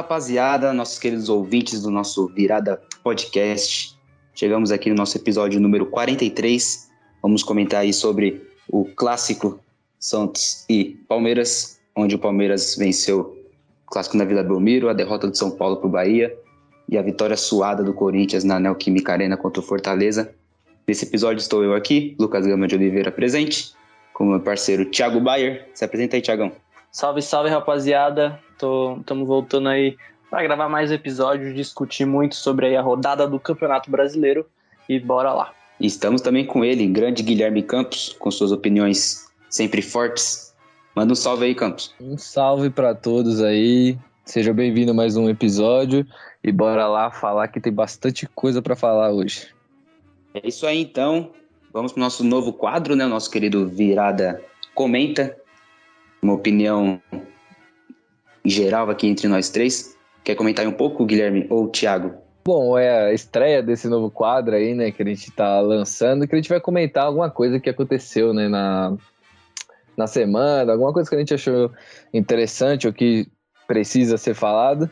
rapaziada, nossos queridos ouvintes do nosso Virada Podcast. Chegamos aqui no nosso episódio número 43. Vamos comentar aí sobre o clássico Santos e Palmeiras, onde o Palmeiras venceu o clássico na Vila Belmiro, a derrota do São Paulo para o Bahia e a vitória suada do Corinthians na Neoquímica Arena contra o Fortaleza. Nesse episódio estou eu aqui, Lucas Gama de Oliveira presente, com meu parceiro Thiago Bayer. Se apresenta aí, Thiagão. Salve, salve, rapaziada. Estamos voltando aí para gravar mais um episódio, discutir muito sobre aí a rodada do Campeonato Brasileiro e bora lá. Estamos também com ele, grande Guilherme Campos, com suas opiniões sempre fortes. Manda um salve aí, Campos. Um salve para todos aí. Seja bem-vindo a mais um episódio e bora lá falar que tem bastante coisa para falar hoje. É isso aí, então. Vamos para o nosso novo quadro, né? O nosso querido Virada Comenta. Uma opinião geral aqui entre nós três. Quer comentar um pouco, Guilherme ou Thiago? Bom, é a estreia desse novo quadro aí, né, que a gente está lançando, que a gente vai comentar alguma coisa que aconteceu, né, na, na semana, alguma coisa que a gente achou interessante ou que precisa ser falado.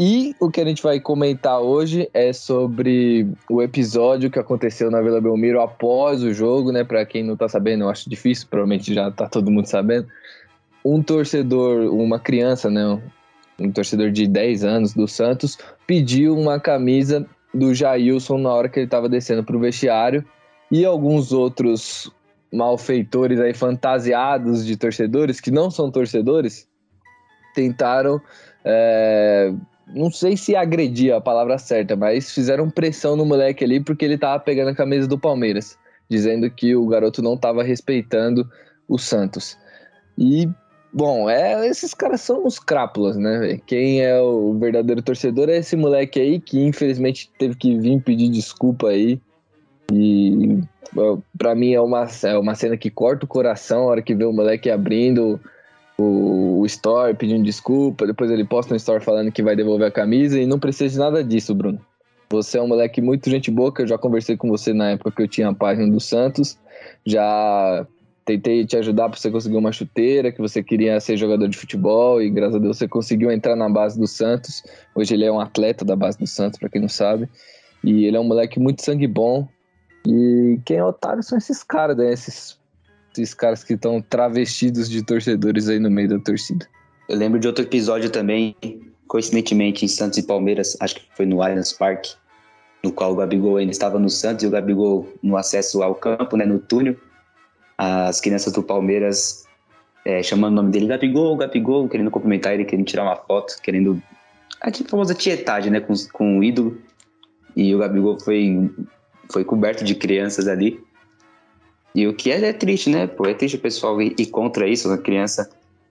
E o que a gente vai comentar hoje é sobre o episódio que aconteceu na Vila Belmiro após o jogo, né? Para quem não tá sabendo, eu acho difícil, provavelmente já tá todo mundo sabendo. Um torcedor, uma criança, né? Um torcedor de 10 anos do Santos pediu uma camisa do Jailson na hora que ele estava descendo para o vestiário e alguns outros malfeitores aí fantasiados de torcedores que não são torcedores tentaram é, não sei se agredir a palavra certa, mas fizeram pressão no moleque ali porque ele tava pegando a camisa do Palmeiras, dizendo que o garoto não tava respeitando o Santos. E, bom, é, esses caras são os crápulas, né? Quem é o verdadeiro torcedor é esse moleque aí que infelizmente teve que vir pedir desculpa aí. E para mim é uma, é uma cena que corta o coração a hora que vê o moleque abrindo o, o Store pedindo desculpa, depois ele posta um Store falando que vai devolver a camisa e não precisa de nada disso, Bruno. Você é um moleque muito gente boa, que eu já conversei com você na época que eu tinha a página do Santos, já tentei te ajudar para você conseguir uma chuteira, que você queria ser jogador de futebol e graças a Deus você conseguiu entrar na base do Santos. Hoje ele é um atleta da base do Santos, para quem não sabe. E ele é um moleque muito sangue bom. E quem é otário são esses caras, né? Esses esses caras que estão travestidos de torcedores aí no meio da torcida. Eu lembro de outro episódio também, coincidentemente em Santos e Palmeiras, acho que foi no Allianz Parque, no qual o Gabigol ainda estava no Santos e o Gabigol no acesso ao campo, né, no túnel. As crianças do Palmeiras é, chamando o nome dele Gabigol, Gabigol, querendo cumprimentar ele, querendo tirar uma foto, querendo a famosa tietagem, né, com, com o ídolo. E o Gabigol foi, foi coberto de crianças ali. E o que é, é triste, né? Pô, é triste o pessoal ir, ir contra isso, uma criança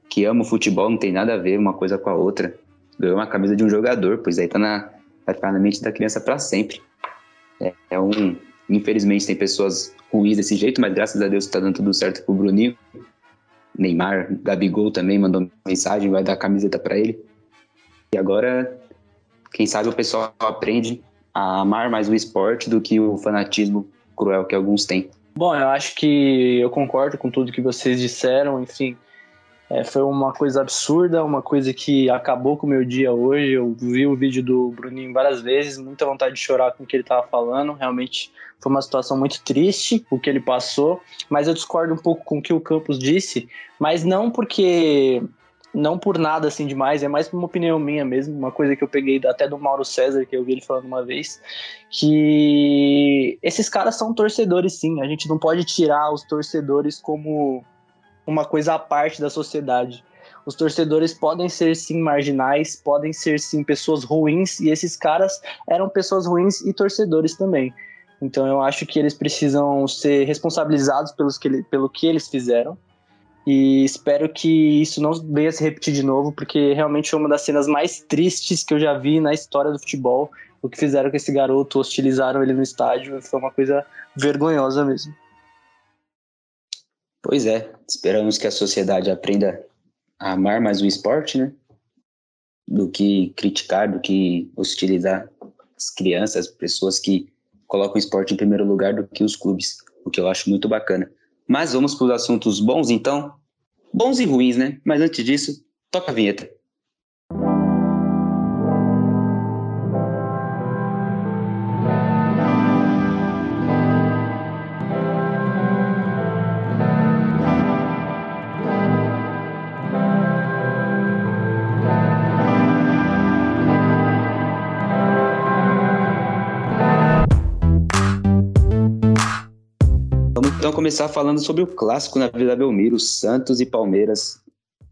que ama o futebol, não tem nada a ver uma coisa com a outra. Ganhou uma camisa de um jogador, pois aí tá na, vai ficar na mente da criança para sempre. É, é, um. Infelizmente tem pessoas ruins desse jeito, mas graças a Deus tá dando tudo certo pro Bruninho. Neymar, Gabigol também mandou mensagem, vai dar camiseta para ele. E agora, quem sabe o pessoal aprende a amar mais o esporte do que o fanatismo cruel que alguns têm. Bom, eu acho que eu concordo com tudo que vocês disseram, enfim. É, foi uma coisa absurda, uma coisa que acabou com o meu dia hoje. Eu vi o vídeo do Bruninho várias vezes, muita vontade de chorar com o que ele estava falando. Realmente foi uma situação muito triste o que ele passou, mas eu discordo um pouco com o que o Campos disse, mas não porque não por nada assim demais, é mais uma opinião minha mesmo, uma coisa que eu peguei até do Mauro César, que eu vi ele falando uma vez, que esses caras são torcedores sim, a gente não pode tirar os torcedores como uma coisa à parte da sociedade. Os torcedores podem ser sim marginais, podem ser sim pessoas ruins, e esses caras eram pessoas ruins e torcedores também. Então eu acho que eles precisam ser responsabilizados pelos que, pelo que eles fizeram e espero que isso não venha se repetir de novo, porque realmente foi uma das cenas mais tristes que eu já vi na história do futebol. O que fizeram com esse garoto, hostilizaram ele no estádio, foi uma coisa vergonhosa mesmo. Pois é, esperamos que a sociedade aprenda a amar mais o esporte, né? Do que criticar, do que hostilizar as crianças, as pessoas que colocam o esporte em primeiro lugar do que os clubes, o que eu acho muito bacana. Mas vamos para os assuntos bons, então. Bons e ruins, né? Mas antes disso, toca a vinheta. Começar falando sobre o clássico na Vila Belmiro, Santos e Palmeiras,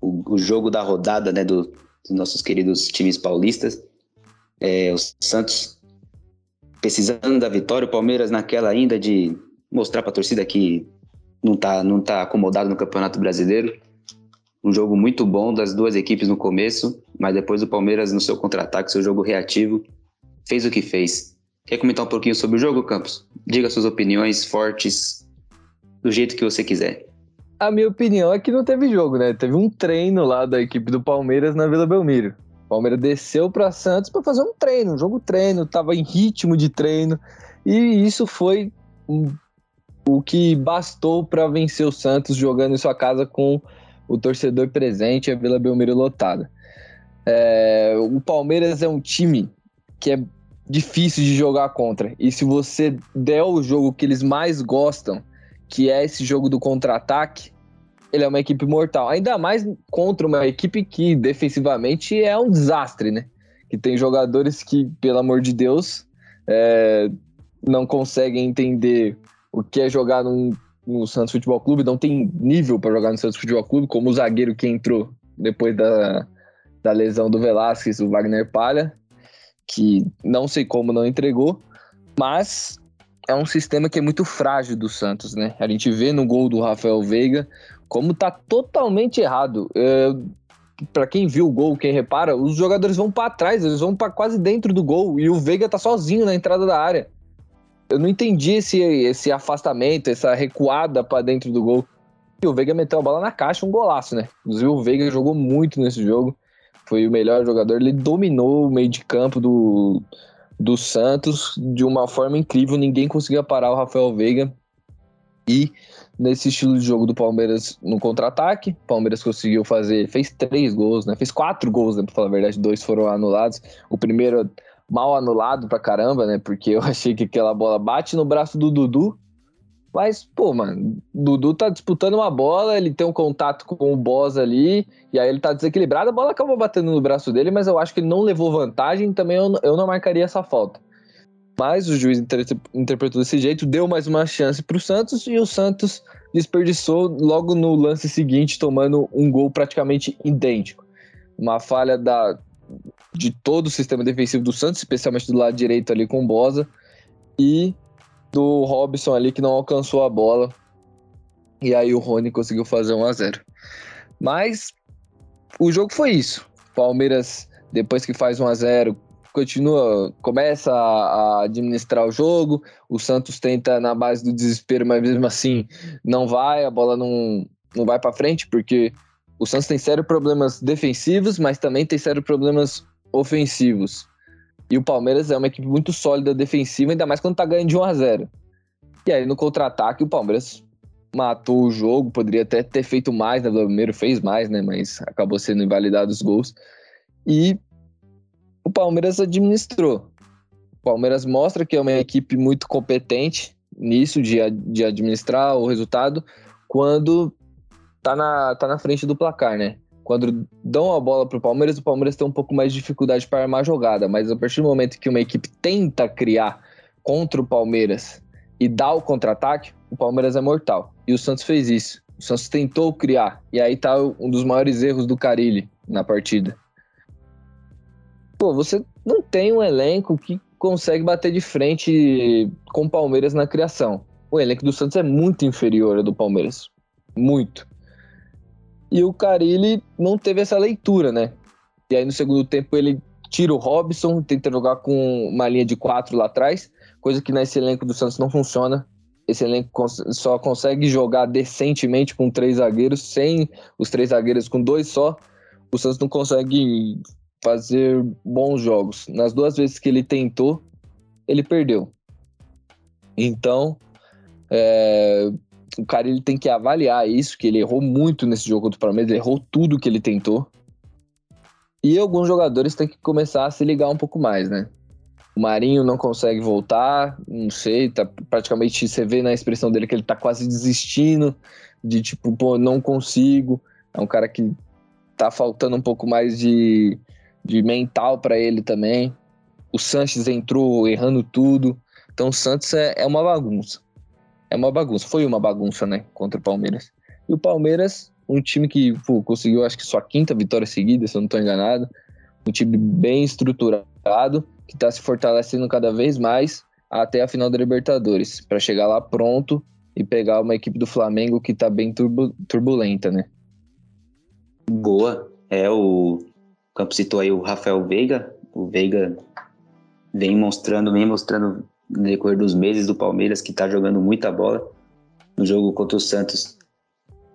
o, o jogo da rodada né, do, dos nossos queridos times paulistas. É, o Santos precisando da vitória, o Palmeiras naquela ainda de mostrar para a torcida que não está não tá acomodado no Campeonato Brasileiro. Um jogo muito bom das duas equipes no começo, mas depois o Palmeiras no seu contra-ataque, seu jogo reativo, fez o que fez. Quer comentar um pouquinho sobre o jogo, Campos? Diga suas opiniões fortes, do jeito que você quiser. A minha opinião é que não teve jogo, né? Teve um treino lá da equipe do Palmeiras na Vila Belmiro. O Palmeiras desceu para Santos para fazer um treino, um jogo treino, tava em ritmo de treino. E isso foi o que bastou para vencer o Santos jogando em sua casa com o torcedor presente a Vila Belmiro lotada. É, o Palmeiras é um time que é difícil de jogar contra. E se você der o jogo que eles mais gostam, que é esse jogo do contra-ataque, ele é uma equipe mortal. Ainda mais contra uma equipe que defensivamente é um desastre, né? Que tem jogadores que, pelo amor de Deus, é, não conseguem entender o que é jogar num, no Santos Futebol Clube, não tem nível para jogar no Santos Futebol Clube, como o zagueiro que entrou depois da, da lesão do Velasquez, o Wagner Palha, que não sei como não entregou, mas é um sistema que é muito frágil do Santos, né? A gente vê no gol do Rafael Veiga como tá totalmente errado. É, para quem viu o gol, quem repara, os jogadores vão para trás, eles vão para quase dentro do gol e o Veiga tá sozinho na entrada da área. Eu não entendi esse, esse afastamento, essa recuada para dentro do gol. E o Veiga meteu a bola na caixa, um golaço, né? Inclusive o Veiga jogou muito nesse jogo. Foi o melhor jogador, ele dominou o meio de campo do, do Santos de uma forma incrível. Ninguém conseguia parar o Rafael Veiga. E nesse estilo de jogo do Palmeiras no contra-ataque, Palmeiras conseguiu fazer, fez três gols, né? Fez quatro gols, né? Pra falar a verdade, dois foram anulados. O primeiro mal anulado pra caramba, né? Porque eu achei que aquela bola bate no braço do Dudu. Mas, pô, mano, Dudu tá disputando uma bola, ele tem um contato com o Boss ali, e aí ele tá desequilibrado, a bola acabou batendo no braço dele, mas eu acho que ele não levou vantagem, também eu, eu não marcaria essa falta. Mas o juiz inter interpretou desse jeito, deu mais uma chance pro Santos, e o Santos desperdiçou logo no lance seguinte, tomando um gol praticamente idêntico. Uma falha da, de todo o sistema defensivo do Santos, especialmente do lado direito ali com o Bosa, e do Robson ali que não alcançou a bola. E aí o Rony conseguiu fazer 1 a 0. Mas o jogo foi isso. Palmeiras depois que faz 1 a 0, continua, começa a, administrar o jogo. O Santos tenta na base do desespero, mas mesmo assim não vai, a bola não, não vai para frente porque o Santos tem sérios problemas defensivos, mas também tem sérios problemas ofensivos. E o Palmeiras é uma equipe muito sólida defensiva, ainda mais quando tá ganhando de 1 a 0 E aí no contra-ataque o Palmeiras matou o jogo, poderia até ter feito mais, né? O primeiro fez mais, né? Mas acabou sendo invalidado os gols. E o Palmeiras administrou. O Palmeiras mostra que é uma equipe muito competente nisso, de, de administrar o resultado, quando tá na, tá na frente do placar, né? Quando dão a bola para o Palmeiras, o Palmeiras tem um pouco mais de dificuldade para armar jogada, mas a partir do momento que uma equipe tenta criar contra o Palmeiras e dá o contra-ataque, o Palmeiras é mortal. E o Santos fez isso. O Santos tentou criar, e aí tá um dos maiores erros do Carilli na partida. Pô, você não tem um elenco que consegue bater de frente com o Palmeiras na criação. O elenco do Santos é muito inferior ao do Palmeiras. Muito. E o Carilli não teve essa leitura, né? E aí no segundo tempo ele tira o Robson, tenta jogar com uma linha de quatro lá atrás, coisa que nesse elenco do Santos não funciona. Esse elenco só consegue jogar decentemente com três zagueiros, sem os três zagueiros com dois só. O Santos não consegue fazer bons jogos. Nas duas vezes que ele tentou, ele perdeu. Então, é, o cara ele tem que avaliar isso, que ele errou muito nesse jogo contra o Palmeiras, ele errou tudo que ele tentou. E alguns jogadores têm que começar a se ligar um pouco mais, né? O Marinho não consegue voltar, não sei, tá praticamente você vê na expressão dele que ele tá quase desistindo, de tipo, pô, não consigo. É um cara que tá faltando um pouco mais de, de mental para ele também. O Sanches entrou errando tudo. Então o Santos é, é uma bagunça é uma bagunça. Foi uma bagunça, né? Contra o Palmeiras. E o Palmeiras, um time que pô, conseguiu, acho que sua quinta vitória seguida, se eu não estou enganado. Um time bem estruturado, que está se fortalecendo cada vez mais até a final da Libertadores, para chegar lá pronto e pegar uma equipe do Flamengo que está bem turbu turbulenta, né? Boa. É, o Campo citou aí o Rafael Veiga. O Veiga vem mostrando, vem mostrando no decorrer dos meses do Palmeiras que está jogando muita bola. No jogo contra o Santos,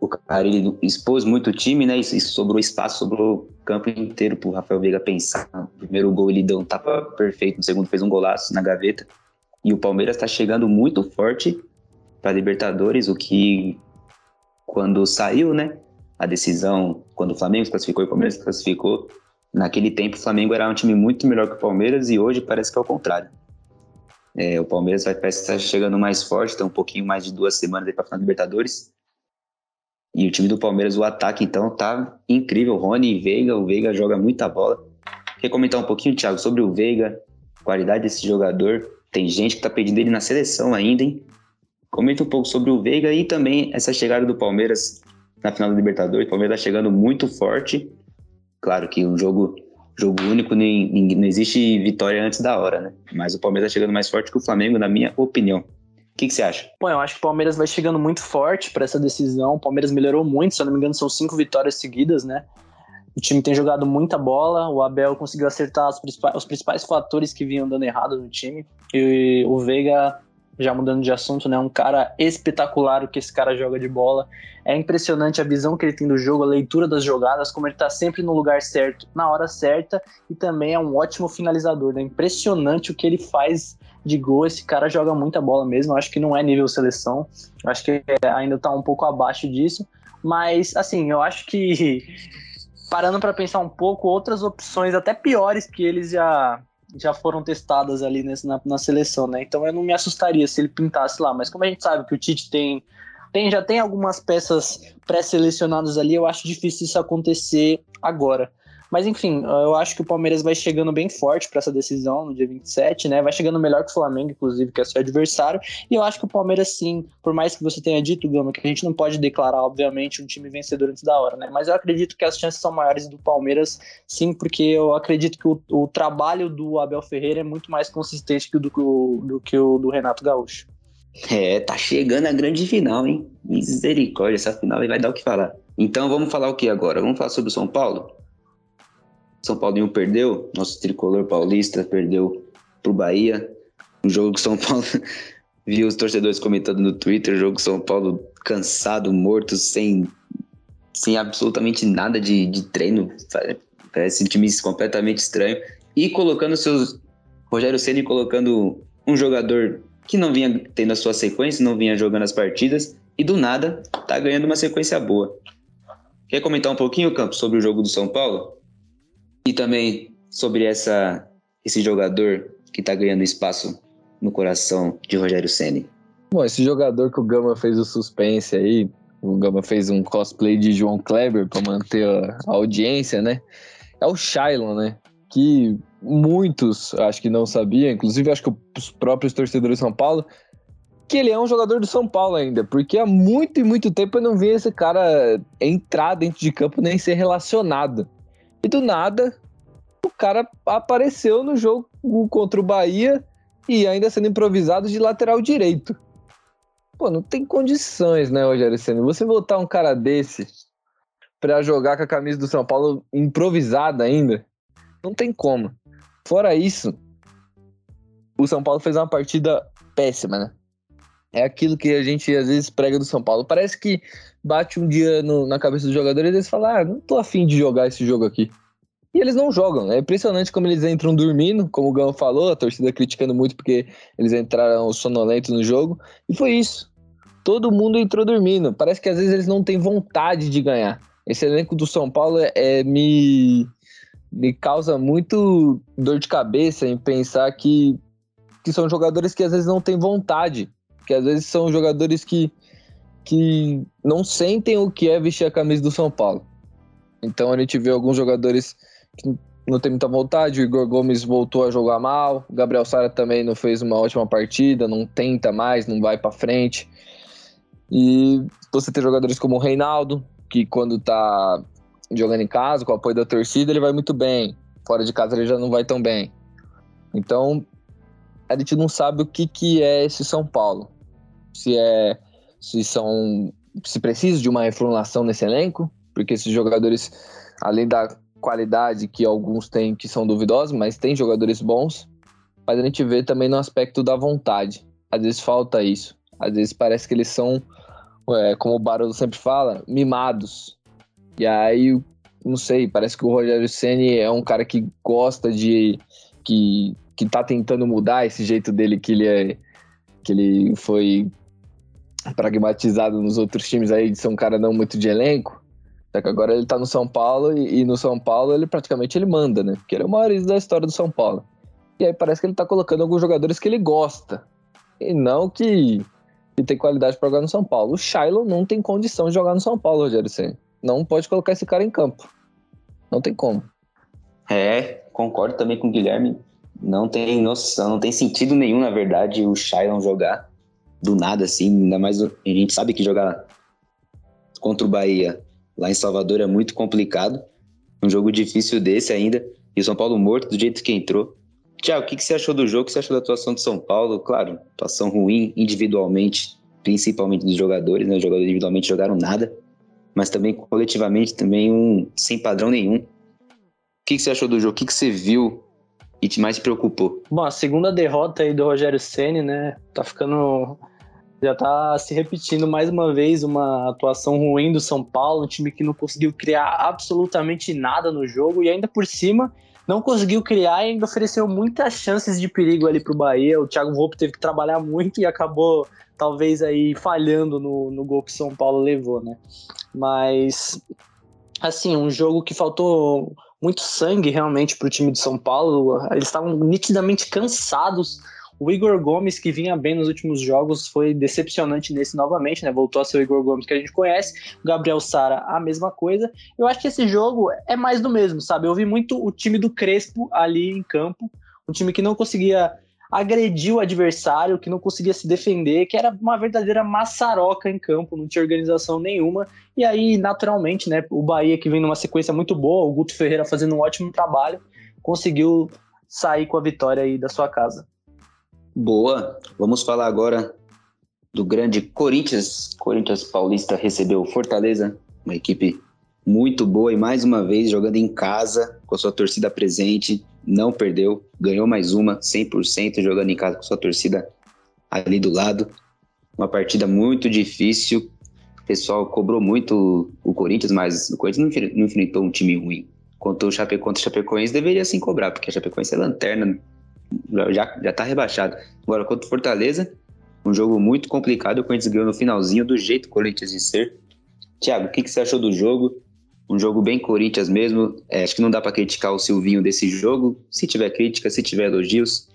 o cara ele expôs muito o time, né? Isso sobrou espaço, sobrou o campo inteiro pro Rafael Veiga pensar. No primeiro gol ele deu um tapa perfeito, no segundo fez um golaço na gaveta. E o Palmeiras está chegando muito forte para Libertadores, o que quando saiu, né? A decisão, quando o Flamengo se classificou e o Palmeiras se classificou, naquele tempo o Flamengo era um time muito melhor que o Palmeiras e hoje parece que é o contrário. É, o Palmeiras vai estar chegando mais forte, tem um pouquinho mais de duas semanas aí para final da Libertadores. E o time do Palmeiras, o ataque, então, tá incrível. Rony e Veiga, o Veiga joga muita bola. Quer comentar um pouquinho, Thiago, sobre o Veiga, qualidade desse jogador? Tem gente que tá pedindo ele na seleção ainda, hein? Comenta um pouco sobre o Veiga e também essa chegada do Palmeiras na final da Libertadores. O Palmeiras tá chegando muito forte. Claro que um jogo jogo único, nem, nem, não existe vitória antes da hora, né? Mas o Palmeiras tá chegando mais forte que o Flamengo, na minha opinião. O que, você acha? Bom, eu acho que o Palmeiras vai chegando muito forte para essa decisão. O Palmeiras melhorou muito, se eu não me engano, são cinco vitórias seguidas, né? O time tem jogado muita bola, o Abel conseguiu acertar principais, os principais fatores que vinham dando errado no time. E o Veiga já mudando de assunto, né? Um cara espetacular o que esse cara joga de bola. É impressionante a visão que ele tem do jogo, a leitura das jogadas, como ele tá sempre no lugar certo, na hora certa, e também é um ótimo finalizador, né? Impressionante o que ele faz de gol. Esse cara joga muita bola mesmo. Eu acho que não é nível seleção. Eu acho que ainda tá um pouco abaixo disso. Mas, assim, eu acho que parando para pensar um pouco, outras opções até piores que eles já já foram testadas ali nesse, na, na seleção, né? Então eu não me assustaria se ele pintasse lá. Mas como a gente sabe que o Tite tem, tem já tem algumas peças pré-selecionadas ali, eu acho difícil isso acontecer agora. Mas enfim, eu acho que o Palmeiras vai chegando bem forte para essa decisão no dia 27, né? Vai chegando melhor que o Flamengo, inclusive, que é seu adversário. E eu acho que o Palmeiras, sim, por mais que você tenha dito, Gama, que a gente não pode declarar, obviamente, um time vencedor antes da hora, né? Mas eu acredito que as chances são maiores do Palmeiras, sim, porque eu acredito que o, o trabalho do Abel Ferreira é muito mais consistente que o do, do que o do Renato Gaúcho. É, tá chegando a grande final, hein? Misericórdia, essa final vai dar o que falar. Então vamos falar o que agora? Vamos falar sobre o São Paulo? São Paulinho perdeu, nosso tricolor paulista perdeu pro Bahia. Um jogo que São Paulo viu os torcedores comentando no Twitter, jogo São Paulo cansado, morto, sem, sem absolutamente nada de, de treino. Parece um time completamente estranho. E colocando seus. Rogério Ceni colocando um jogador que não vinha tendo a sua sequência, não vinha jogando as partidas, e do nada tá ganhando uma sequência boa. Quer comentar um pouquinho, Campos, sobre o jogo do São Paulo? E também sobre essa, esse jogador que está ganhando espaço no coração de Rogério Ceni. Bom, esse jogador que o Gama fez o suspense aí, o Gama fez um cosplay de João Kleber para manter a, audiência, né? É o Shailon, né? Que muitos acho que não sabiam, inclusive acho que os próprios torcedores de São Paulo, que ele é um jogador do São Paulo ainda, porque há muito e muito tempo eu não vi esse cara entrar dentro de campo nem ser relacionado. E do nada, o cara apareceu no jogo contra o Bahia e ainda sendo improvisado de lateral direito. Pô, não tem condições, né, Rogério Senna? Você botar um cara desse para jogar com a camisa do São Paulo improvisada ainda, não tem como. Fora isso, o São Paulo fez uma partida péssima, né? É aquilo que a gente às vezes prega do São Paulo. Parece que bate um dia no, na cabeça dos jogadores e eles falam: ah, não tô afim de jogar esse jogo aqui. E eles não jogam. É impressionante como eles entram dormindo, como o Gão falou, a torcida criticando muito porque eles entraram sonolentos no jogo. E foi isso. Todo mundo entrou dormindo. Parece que às vezes eles não têm vontade de ganhar. Esse elenco do São Paulo é, é me, me causa muito dor de cabeça em pensar que, que são jogadores que às vezes não têm vontade. Que às vezes são jogadores que que não sentem o que é vestir a camisa do São Paulo. Então a gente vê alguns jogadores que não tem muita vontade. O Igor Gomes voltou a jogar mal. O Gabriel Sara também não fez uma ótima partida, não tenta mais, não vai para frente. E você tem jogadores como o Reinaldo, que quando tá jogando em casa, com o apoio da torcida, ele vai muito bem. Fora de casa ele já não vai tão bem. Então, a gente não sabe o que, que é esse São Paulo. Se é. Se são. Se precisa de uma reformulação nesse elenco, porque esses jogadores, além da qualidade que alguns têm que são duvidosos, mas tem jogadores bons. Mas a gente vê também no aspecto da vontade. Às vezes falta isso. Às vezes parece que eles são, é, como o Barolo sempre fala, mimados. E aí, não sei, parece que o Rogério Ceni é um cara que gosta de. que, que tá tentando mudar esse jeito dele que ele é. que ele foi pragmatizado nos outros times aí de ser um cara não muito de elenco. Só que agora ele tá no São Paulo e, e, no São Paulo ele praticamente ele manda, né? Porque ele é o maior da história do São Paulo. E aí parece que ele tá colocando alguns jogadores que ele gosta. E não que, que tem qualidade para jogar no São Paulo. O Shiloh não tem condição de jogar no São Paulo, Rogério Senna. Não pode colocar esse cara em campo. Não tem como. É, concordo também com o Guilherme. Não tem noção, não tem sentido nenhum, na verdade, o Shiloh jogar do nada assim. Ainda mais a gente sabe que jogar contra o Bahia Lá em Salvador é muito complicado. Um jogo difícil desse ainda. E o São Paulo morto do jeito que entrou. Tiago, o que, que você achou do jogo? O que você achou da atuação do São Paulo? Claro, atuação ruim individualmente, principalmente dos jogadores, né? Os jogadores individualmente jogaram nada, mas também coletivamente, também um sem padrão nenhum. O que, que você achou do jogo? O que, que você viu e te mais preocupou? Bom, a segunda derrota aí do Rogério Ceni, né? Tá ficando já tá se repetindo mais uma vez uma atuação ruim do São Paulo, um time que não conseguiu criar absolutamente nada no jogo e ainda por cima não conseguiu criar e ainda ofereceu muitas chances de perigo ali pro Bahia. O Thiago Volpe teve que trabalhar muito e acabou talvez aí falhando no, no gol que São Paulo levou, né? Mas assim, um jogo que faltou muito sangue realmente pro time de São Paulo. Eles estavam nitidamente cansados o Igor Gomes, que vinha bem nos últimos jogos, foi decepcionante nesse novamente, né? Voltou a ser o Igor Gomes que a gente conhece. O Gabriel Sara, a mesma coisa. Eu acho que esse jogo é mais do mesmo, sabe? Eu vi muito o time do Crespo ali em campo, um time que não conseguia agredir o adversário, que não conseguia se defender, que era uma verdadeira maçaroca em campo, não tinha organização nenhuma. E aí, naturalmente, né, o Bahia que vem numa sequência muito boa, o Guto Ferreira fazendo um ótimo trabalho, conseguiu sair com a vitória aí da sua casa. Boa. Vamos falar agora do grande Corinthians. Corinthians Paulista recebeu Fortaleza, uma equipe muito boa e mais uma vez jogando em casa, com a sua torcida presente, não perdeu, ganhou mais uma, 100% jogando em casa com a sua torcida ali do lado. Uma partida muito difícil. O pessoal cobrou muito o Corinthians, mas o Corinthians não enfrentou um time ruim. Contra o Chape, contra o Chapecoense deveria sim cobrar, porque a Chapecoense é lanterna já, já tá rebaixado. Agora, contra o Fortaleza, um jogo muito complicado. O Corinthians ganhou no finalzinho, do jeito Corinthians de ser. Thiago, o que, que você achou do jogo? Um jogo bem Corinthians mesmo. É, acho que não dá para criticar o Silvinho desse jogo. Se tiver crítica, se tiver elogios,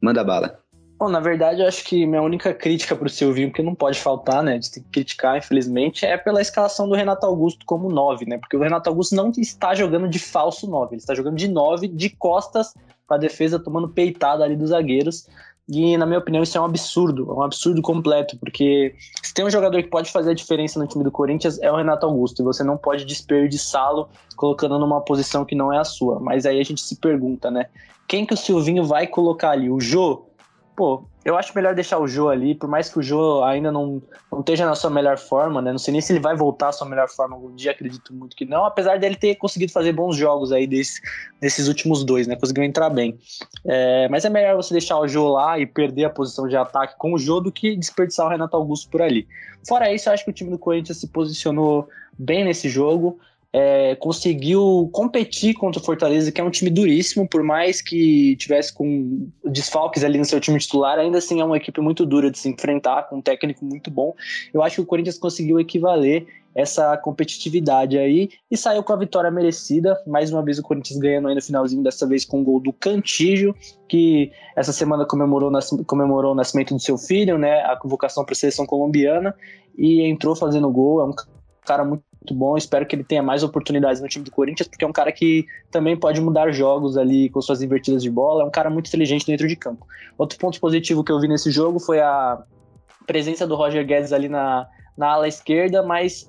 manda bala. Bom, na verdade, eu acho que minha única crítica pro Silvinho, porque não pode faltar, né? De ter que criticar, infelizmente, é pela escalação do Renato Augusto como 9, né? Porque o Renato Augusto não está jogando de falso 9, ele está jogando de 9 de costas para a defesa tomando peitada ali dos zagueiros. E, na minha opinião, isso é um absurdo, é um absurdo completo, porque se tem um jogador que pode fazer a diferença no time do Corinthians é o Renato Augusto, e você não pode desperdiçá-lo colocando numa posição que não é a sua. Mas aí a gente se pergunta, né? Quem que o Silvinho vai colocar ali? O Jô? Pô, eu acho melhor deixar o Jô ali, por mais que o Jô ainda não, não esteja na sua melhor forma, né? Não sei nem se ele vai voltar à sua melhor forma algum dia, acredito muito que não, apesar dele ter conseguido fazer bons jogos aí desse, desses últimos dois, né? Conseguiu entrar bem. É, mas é melhor você deixar o Jô lá e perder a posição de ataque com o Jô do que desperdiçar o Renato Augusto por ali. Fora isso, eu acho que o time do Corinthians se posicionou bem nesse jogo é, conseguiu competir contra o Fortaleza, que é um time duríssimo, por mais que tivesse com desfalques ali no seu time titular, ainda assim é uma equipe muito dura de se enfrentar, com um técnico muito bom. Eu acho que o Corinthians conseguiu equivaler essa competitividade aí e saiu com a vitória merecida. Mais uma vez o Corinthians ganhando aí no finalzinho, dessa vez com o gol do Cantígio, que essa semana comemorou, comemorou o nascimento do seu filho, né? A convocação para a seleção colombiana e entrou fazendo gol. É um cara muito, bom. Espero que ele tenha mais oportunidades no time do Corinthians, porque é um cara que também pode mudar jogos ali com suas invertidas de bola. É um cara muito inteligente dentro de campo. Outro ponto positivo que eu vi nesse jogo foi a presença do Roger Guedes ali na, na ala esquerda, mas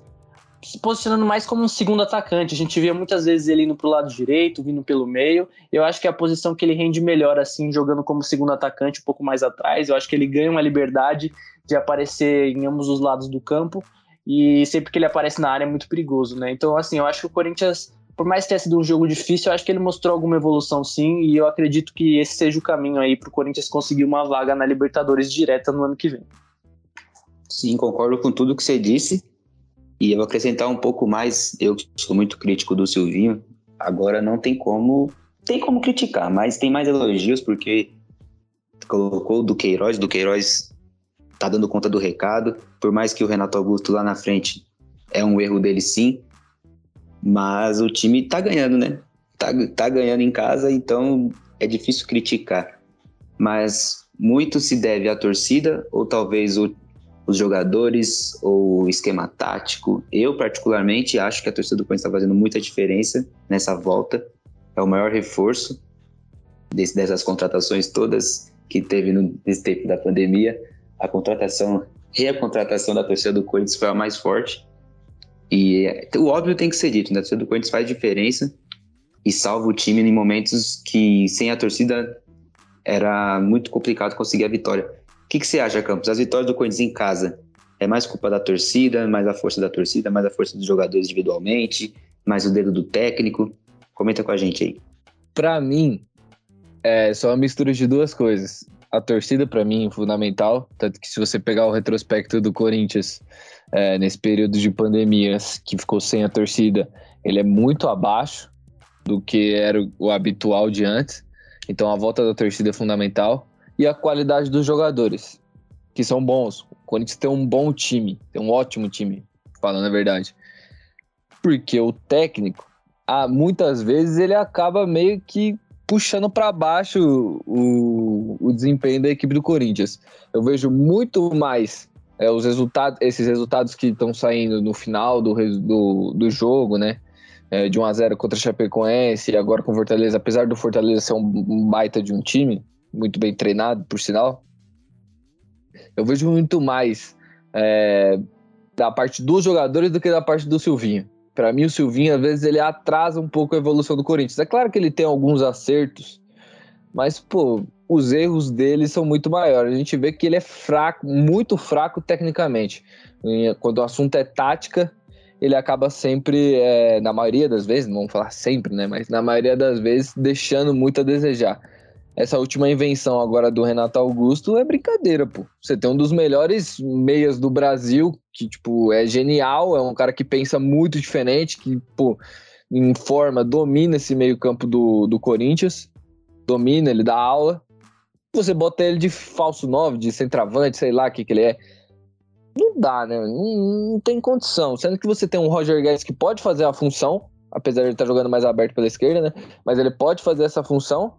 se posicionando mais como um segundo atacante. A gente via muitas vezes ele indo pro lado direito, vindo pelo meio. Eu acho que é a posição que ele rende melhor, assim, jogando como segundo atacante, um pouco mais atrás. Eu acho que ele ganha uma liberdade de aparecer em ambos os lados do campo. E sempre que ele aparece na área é muito perigoso, né? Então, assim, eu acho que o Corinthians, por mais que tenha sido um jogo difícil, eu acho que ele mostrou alguma evolução sim. E eu acredito que esse seja o caminho aí pro Corinthians conseguir uma vaga na Libertadores direta no ano que vem. Sim, concordo com tudo que você disse. E eu vou acrescentar um pouco mais, eu sou muito crítico do Silvinho, agora não tem como, tem como criticar, mas tem mais elogios porque colocou do Queiroz, do Queiroz tá dando conta do recado, por mais que o Renato Augusto lá na frente é um erro dele sim, mas o time tá ganhando, né? Tá, tá ganhando em casa, então é difícil criticar. Mas muito se deve à torcida, ou talvez o os jogadores ou o esquema tático. Eu, particularmente, acho que a torcida do Corinthians está fazendo muita diferença nessa volta. É o maior reforço desse, dessas contratações todas que teve no, nesse tempo da pandemia. A contratação e a contratação da torcida do Corinthians foi a mais forte. E o óbvio tem que ser dito, né? a torcida do Corinthians faz diferença e salva o time em momentos que sem a torcida era muito complicado conseguir a vitória que, que você acha, Campos? As vitórias do Corinthians em casa é mais culpa da torcida, mais a força da torcida, mais a força dos jogadores individualmente, mais o dedo do técnico? Comenta com a gente aí. Para mim, é só uma mistura de duas coisas. A torcida, para mim, fundamental. Tanto que, se você pegar o retrospecto do Corinthians é, nesse período de pandemias que ficou sem a torcida, ele é muito abaixo do que era o habitual de antes. Então, a volta da torcida é fundamental e a qualidade dos jogadores, que são bons. O Corinthians tem um bom time, tem um ótimo time, falando a verdade. Porque o técnico, ah, muitas vezes ele acaba meio que puxando para baixo o, o desempenho da equipe do Corinthians. Eu vejo muito mais é, os resultados, esses resultados que estão saindo no final do, do, do jogo, né? É, de 1 a 0 contra o Chapecoense e agora com o Fortaleza, apesar do Fortaleza ser um baita de um time, muito bem treinado, por sinal. Eu vejo muito mais é, da parte dos jogadores do que da parte do Silvinho. Para mim, o Silvinho, às vezes, ele atrasa um pouco a evolução do Corinthians. É claro que ele tem alguns acertos, mas, pô, os erros dele são muito maiores. A gente vê que ele é fraco, muito fraco tecnicamente. Quando o assunto é tática, ele acaba sempre, é, na maioria das vezes, não vamos falar sempre, né? Mas na maioria das vezes, deixando muito a desejar essa última invenção agora do Renato Augusto é brincadeira, pô. Você tem um dos melhores meias do Brasil, que, tipo, é genial, é um cara que pensa muito diferente, que, pô, em forma, domina esse meio-campo do, do Corinthians, domina, ele dá aula. Você bota ele de falso 9, de centroavante, sei lá o que, que ele é. Não dá, né? Não, não, tem condição. Sendo que você tem um Roger Guedes que pode fazer a função, apesar de ele estar jogando mais aberto pela esquerda, né? Mas ele pode fazer essa função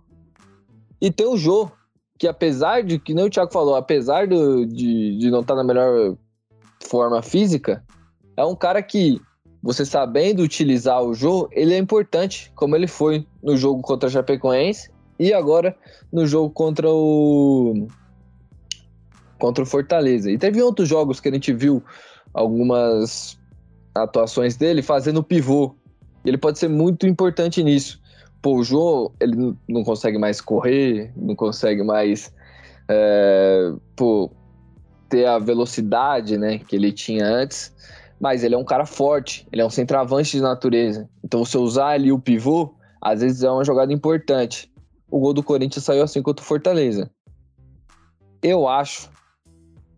e tem o Jô, que apesar de, que nem o Thiago falou, apesar do, de, de não estar tá na melhor forma física, é um cara que, você sabendo utilizar o Jô, ele é importante, como ele foi no jogo contra a Chapecoense e agora no jogo contra o contra o Fortaleza. E teve outros jogos que a gente viu algumas atuações dele fazendo pivô. Ele pode ser muito importante nisso. João, ele não consegue mais correr, não consegue mais é, pô, ter a velocidade né, que ele tinha antes, mas ele é um cara forte, ele é um centroavante de natureza. Então, se usar ali o pivô, às vezes é uma jogada importante. O gol do Corinthians saiu assim contra o Fortaleza. Eu acho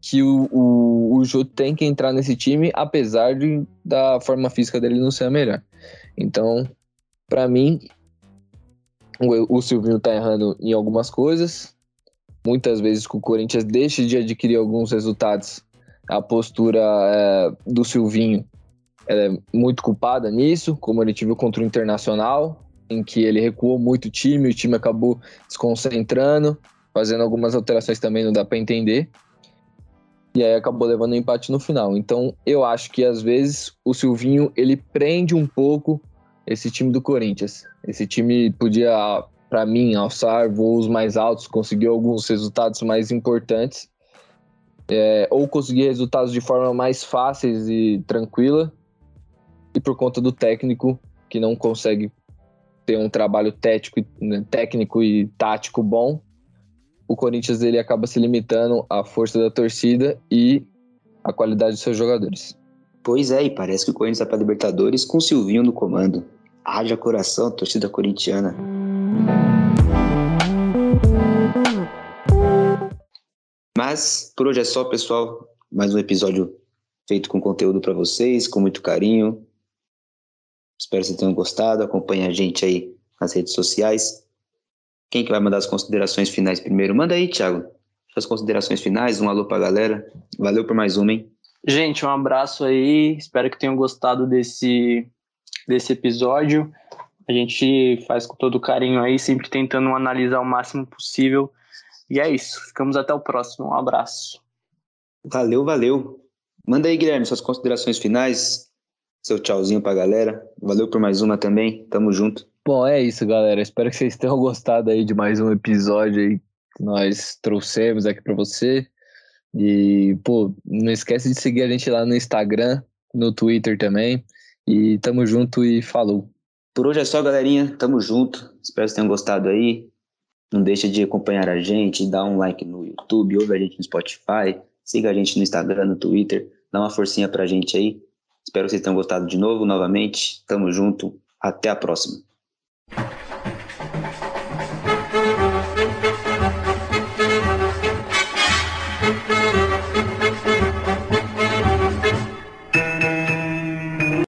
que o, o, o Jô tem que entrar nesse time, apesar de, da forma física dele não ser a melhor. Então, para mim, o, Silvinho tá errando em algumas coisas. Muitas vezes que o Corinthians deixa de adquirir alguns resultados, a postura é, do Silvinho é muito culpada nisso, como ele tive contra o Internacional, em que ele recuou muito o time, o time acabou se concentrando, fazendo algumas alterações também, não dá para entender. E aí acabou levando um empate no final. Então eu acho que às vezes o Silvinho ele prende um pouco esse time do Corinthians. Esse time podia, para mim, alçar voos mais altos, conseguir alguns resultados mais importantes, é, ou conseguir resultados de forma mais fáceis e tranquila, e por conta do técnico que não consegue ter um trabalho tético, né, técnico e tático bom, o Corinthians ele acaba se limitando à força da torcida e à qualidade dos seus jogadores. Pois é, e parece que o Corinthians está para Libertadores com o Silvinho no comando. Haja coração, torcida corintiana. Mas por hoje é só, pessoal. Mais um episódio feito com conteúdo para vocês, com muito carinho. Espero que vocês tenham gostado. Acompanhe a gente aí nas redes sociais. Quem que vai mandar as considerações finais primeiro? Manda aí, Thiago. Suas considerações finais, um alô pra galera. Valeu por mais uma, hein? Gente, um abraço aí. Espero que tenham gostado desse, desse episódio. A gente faz com todo carinho aí, sempre tentando analisar o máximo possível. E é isso. Ficamos até o próximo. Um abraço. Valeu, valeu. Manda aí, Guilherme, suas considerações finais. Seu tchauzinho pra galera. Valeu por mais uma também. Tamo junto. Bom, é isso, galera. Espero que vocês tenham gostado aí de mais um episódio aí que nós trouxemos aqui para você. E, pô, não esquece de seguir a gente lá no Instagram, no Twitter também. E tamo junto e falou. Por hoje é só, galerinha. Tamo junto. Espero que tenham gostado aí. Não deixa de acompanhar a gente, dá um like no YouTube, ouve a gente no Spotify, siga a gente no Instagram, no Twitter, dá uma forcinha pra gente aí. Espero que vocês tenham gostado de novo, novamente. Tamo junto. Até a próxima.